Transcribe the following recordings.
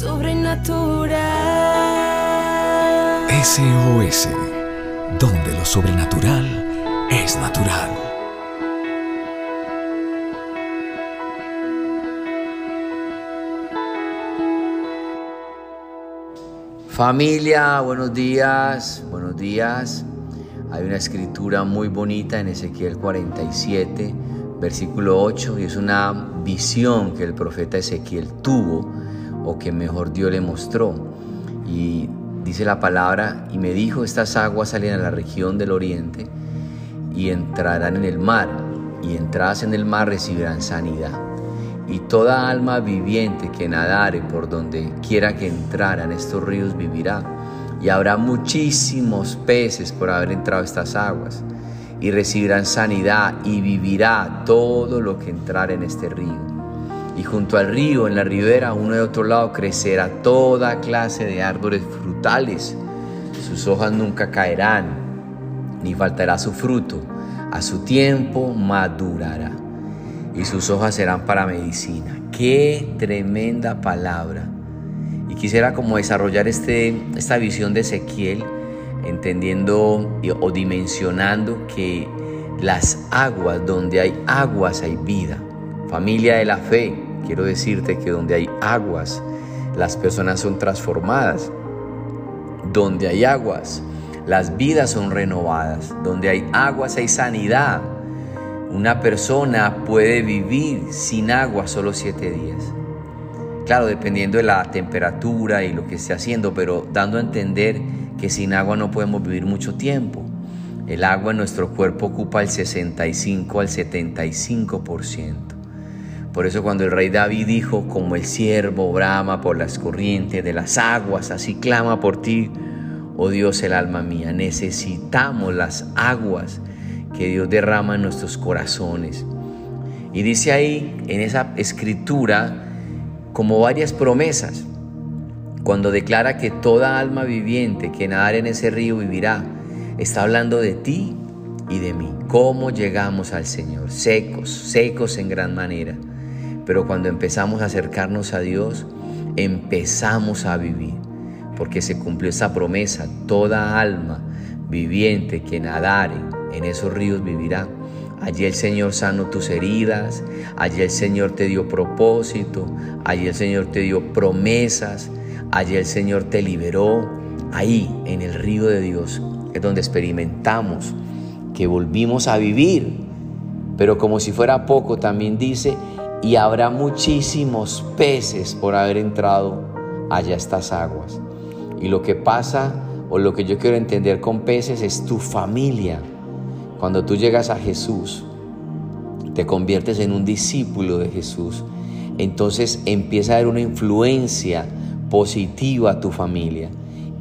sobrenatural. SOS, donde lo sobrenatural es natural. Familia, buenos días, buenos días. Hay una escritura muy bonita en Ezequiel 47, versículo 8, y es una visión que el profeta Ezequiel tuvo, o que mejor Dios le mostró. Y dice la palabra, y me dijo, estas aguas salen a la región del oriente y entrarán en el mar, y entradas en el mar recibirán sanidad. Y toda alma viviente que nadare por donde quiera que entraran estos ríos vivirá y habrá muchísimos peces por haber entrado estas aguas, y recibirán sanidad, y vivirá todo lo que entrar en este río. Y junto al río, en la ribera, uno de otro lado, crecerá toda clase de árboles frutales. Sus hojas nunca caerán, ni faltará su fruto. A su tiempo madurará, y sus hojas serán para medicina. Qué tremenda palabra y quisiera como desarrollar este, esta visión de Ezequiel, entendiendo o dimensionando que las aguas, donde hay aguas hay vida. Familia de la fe, quiero decirte que donde hay aguas, las personas son transformadas. Donde hay aguas, las vidas son renovadas. Donde hay aguas hay sanidad. Una persona puede vivir sin agua solo siete días. Claro, dependiendo de la temperatura y lo que esté haciendo, pero dando a entender que sin agua no podemos vivir mucho tiempo. El agua en nuestro cuerpo ocupa el 65 al 75%. Por eso cuando el rey David dijo, como el siervo brama por las corrientes de las aguas, así clama por ti, oh Dios el alma mía, necesitamos las aguas que Dios derrama en nuestros corazones. Y dice ahí, en esa escritura, como varias promesas. Cuando declara que toda alma viviente que nadar en ese río vivirá, está hablando de ti y de mí. ¿Cómo llegamos al Señor? Secos, secos en gran manera. Pero cuando empezamos a acercarnos a Dios, empezamos a vivir. Porque se cumplió esa promesa. Toda alma viviente que nadare en esos ríos vivirá. Allí el Señor sanó tus heridas, allí el Señor te dio propósito, allí el Señor te dio promesas, allí el Señor te liberó. Ahí, en el río de Dios, es donde experimentamos que volvimos a vivir. Pero como si fuera poco, también dice, y habrá muchísimos peces por haber entrado allá estas aguas. Y lo que pasa, o lo que yo quiero entender con peces, es tu familia cuando tú llegas a Jesús, te conviertes en un discípulo de Jesús, entonces empieza a haber una influencia positiva a tu familia.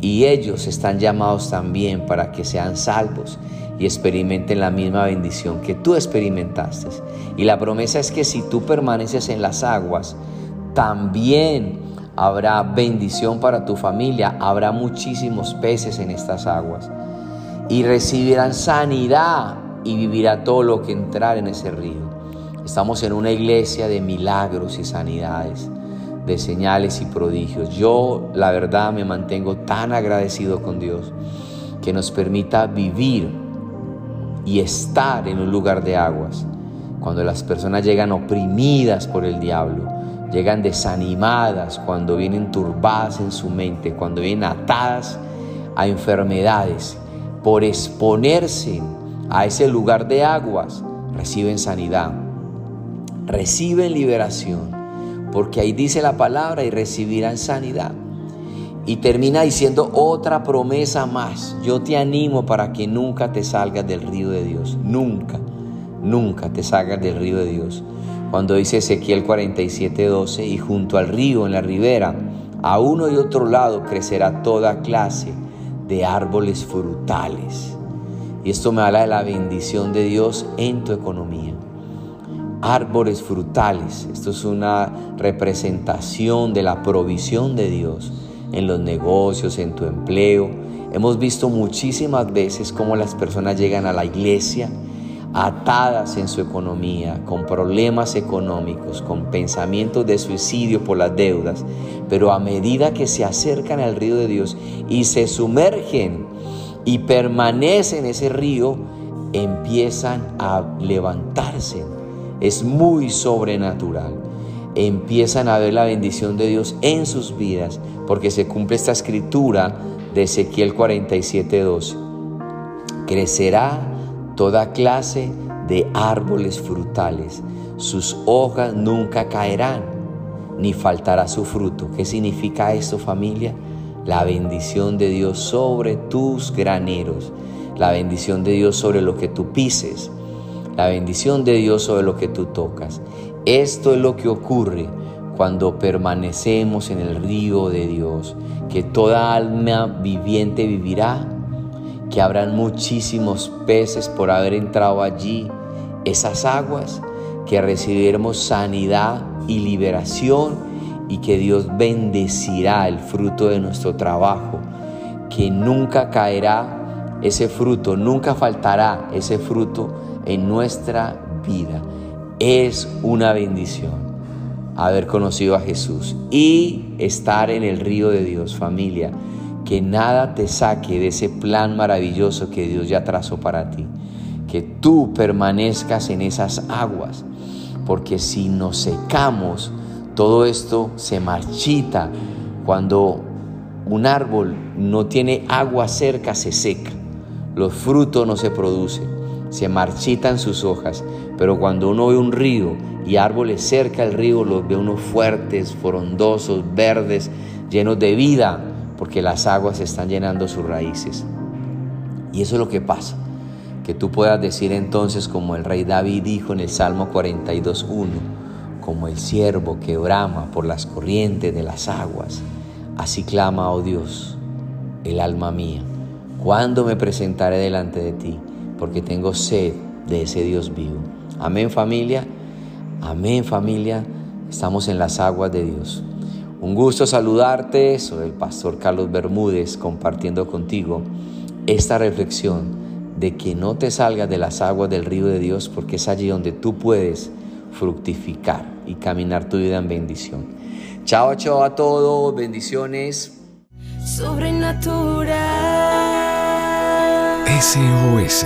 Y ellos están llamados también para que sean salvos y experimenten la misma bendición que tú experimentaste. Y la promesa es que si tú permaneces en las aguas, también habrá bendición para tu familia, habrá muchísimos peces en estas aguas y recibirán sanidad y vivirá todo lo que entrar en ese río. Estamos en una iglesia de milagros y sanidades, de señales y prodigios. Yo, la verdad, me mantengo tan agradecido con Dios que nos permita vivir y estar en un lugar de aguas. Cuando las personas llegan oprimidas por el diablo, llegan desanimadas, cuando vienen turbadas en su mente, cuando vienen atadas a enfermedades, por exponerse a ese lugar de aguas, reciben sanidad, reciben liberación, porque ahí dice la palabra y recibirán sanidad. Y termina diciendo otra promesa más. Yo te animo para que nunca te salgas del río de Dios. Nunca, nunca te salgas del río de Dios. Cuando dice Ezequiel 47, 12, y junto al río, en la ribera, a uno y otro lado crecerá toda clase de árboles frutales. Y esto me habla de la bendición de Dios en tu economía. Árboles frutales, esto es una representación de la provisión de Dios en los negocios, en tu empleo. Hemos visto muchísimas veces cómo las personas llegan a la iglesia, atadas en su economía, con problemas económicos, con pensamientos de suicidio por las deudas, pero a medida que se acercan al río de Dios y se sumergen y permanecen en ese río, empiezan a levantarse. Es muy sobrenatural. Empiezan a ver la bendición de Dios en sus vidas, porque se cumple esta escritura de Ezequiel 47:12. Crecerá toda clase de árboles frutales, sus hojas nunca caerán, ni faltará su fruto. ¿Qué significa esto familia? La bendición de Dios sobre tus graneros, la bendición de Dios sobre lo que tú pises, la bendición de Dios sobre lo que tú tocas. Esto es lo que ocurre cuando permanecemos en el río de Dios, que toda alma viviente vivirá que habrán muchísimos peces por haber entrado allí, esas aguas, que recibiremos sanidad y liberación y que Dios bendecirá el fruto de nuestro trabajo, que nunca caerá ese fruto, nunca faltará ese fruto en nuestra vida. Es una bendición haber conocido a Jesús y estar en el río de Dios, familia que nada te saque de ese plan maravilloso que Dios ya trazó para ti. Que tú permanezcas en esas aguas, porque si nos secamos, todo esto se marchita. Cuando un árbol no tiene agua cerca, se seca. Los frutos no se producen, se marchitan sus hojas. Pero cuando uno ve un río y árboles cerca del río, los ve unos fuertes, frondosos, verdes, llenos de vida porque las aguas están llenando sus raíces. Y eso es lo que pasa. Que tú puedas decir entonces como el rey David dijo en el Salmo 42.1, como el siervo que brama por las corrientes de las aguas, así clama, oh Dios, el alma mía. ¿Cuándo me presentaré delante de ti? Porque tengo sed de ese Dios vivo. Amén familia. Amén familia. Estamos en las aguas de Dios. Un gusto saludarte, soy el pastor Carlos Bermúdez compartiendo contigo esta reflexión de que no te salgas de las aguas del río de Dios porque es allí donde tú puedes fructificar y caminar tu vida en bendición. Chao, chao a todos, bendiciones. Sobrenatural. SOS,